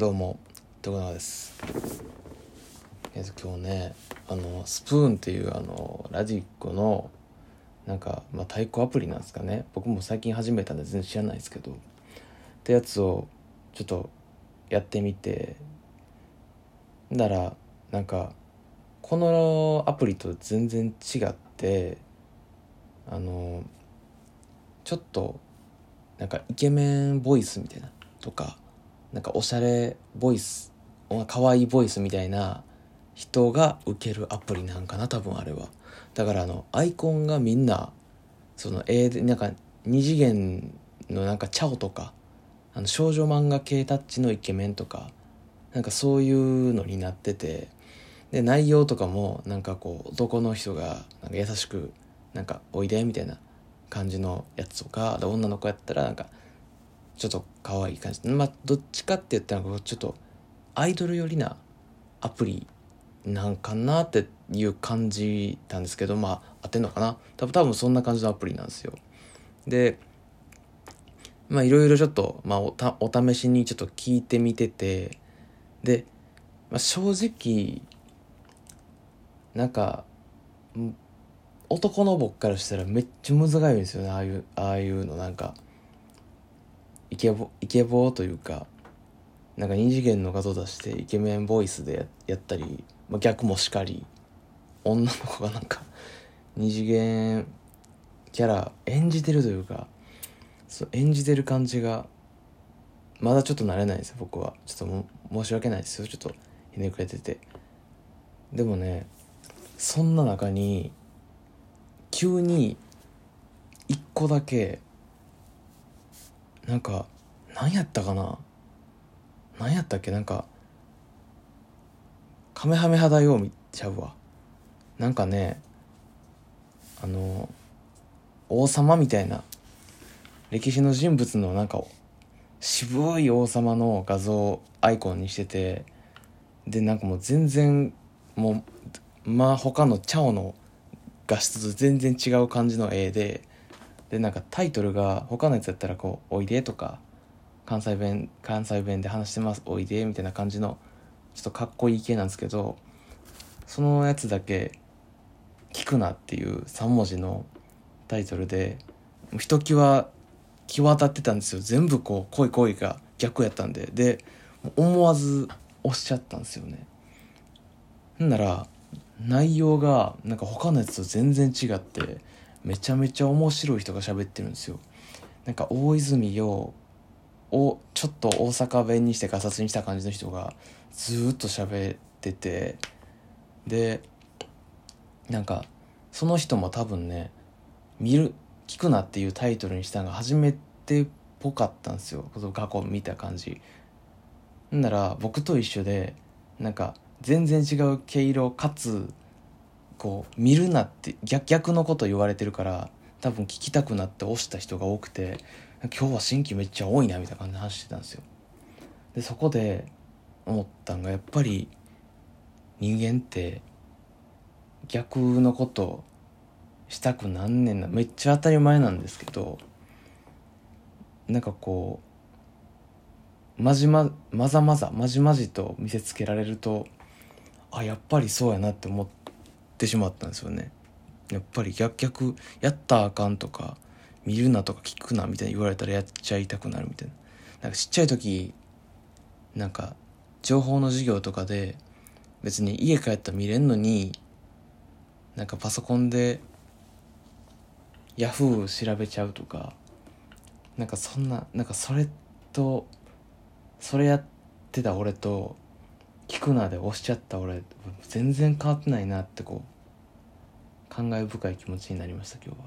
どうも徳永です。えっと今日ねあのスプーンっていうあのラジコのなんか、まあ、太鼓アプリなんですかね。僕も最近始めたんで全然知らないですけど。ってやつをちょっとやってみて。ならなんかこのアプリと全然違ってあのちょっとなんかイケメンボイスみたいなとかなんかおしゃれボイス可愛いボイスみたいな人が受けるアプリなんかな多分あれは。だからあのアイコンがみんなその絵でなんか二次元のなんかチャオとかあの少女漫画系タッチのイケメンとかなんかそういうのになっててで内容とかもなんかこう男の人がなんか優しくなんか「おいで」みたいな感じのやつとか女の子やったらなんかちょっと可愛い感じ。まあどっちかって言ったらちょっとアイドル寄りなアプリなんかなっていう感じなんですけどまあ合ってんのかな。多分多分そんな感じのアプリなんですよ。でまあいろいろちょっと、まあ、おたお試しにちょっと聞いてみてて。で、まあ、正直なんか男の僕からしたらめっちゃ難しいんですよね。ああいうああいうのなんか。ケボイケボというかなんか二次元の画像出してイケメンボイスでややったり、まあ、逆もしかり女の子がなんか二次元キャラ演じてるというかそう演じてる感じがまだちょっと慣れないです僕は。ちょっと申し訳ないです。よちょっとひねくれてて。でもねそんな中に急に一個だけなんか何やったかな？何やったっけ？なんかカメハメハだよ見ちゃうわ。なんかねあの王様みたいな歴史の人物のなんか渋い王様の画像アイコンにしててでなんかもう全然もうまあ他のチャオの画質と全然違う感じの絵ででなんかタイトルが他のやつやったらこう「おいで」とか関西弁関西弁で話してます「おいで」みたいな感じのちょっとかっこいい系なんですけどそのやつだけ「聞くな」っていう3文字のタイトルでひときわ際立ってたんですよ。全部こう恋恋が逆やったんで。で思わず押しちゃったんですよね。んなら内容がなんか他のやつと全然違ってめちゃめちゃ面白い人が喋ってるんですよ。なんか大泉洋をちょっと大阪弁にしてガサツにした感じの人がずっと喋ってて。でなんかその人も多分ね見る聞くなっていうタイトルにしたのが初めてっぽかったんですよ。過去見た感じ。んなら僕と一緒でなんか全然違う毛色かつこう見るなって逆逆のこと言われてるから多分聞きたくなって押した人が多くて今日は新規めっちゃ多いなみたいな感じで話してたんですよ。でそこで思ったんがやっぱり人間って逆のことしたくなんねんな。めっちゃ当たり前なんですけどなんかこうまじままざまざまじまじと見せつけられるとあやっぱりそうやなって思っててしまったんですよね。やっぱり逆逆やったらあかんとか見るなとか聞くなみたいに言われたらやっちゃいたくなるみたいな。なんかちっちゃい時なんか情報の授業とかで別に家帰ったら見れんのになんかパソコンでヤフー調べちゃうとかなんかそんななんかそれとそれやってた俺と聞くなで押しちゃった俺全然変わってないなってこう感慨深い気持ちになりました今日は。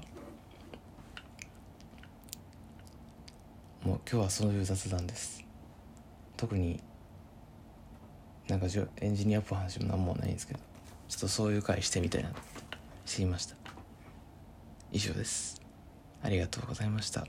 もう今日はそういう雑談です。特になんかエンジニアっぽい話も何もないんですけどちょっとそういう回してみたいな知りました。以上です。ありがとうございました。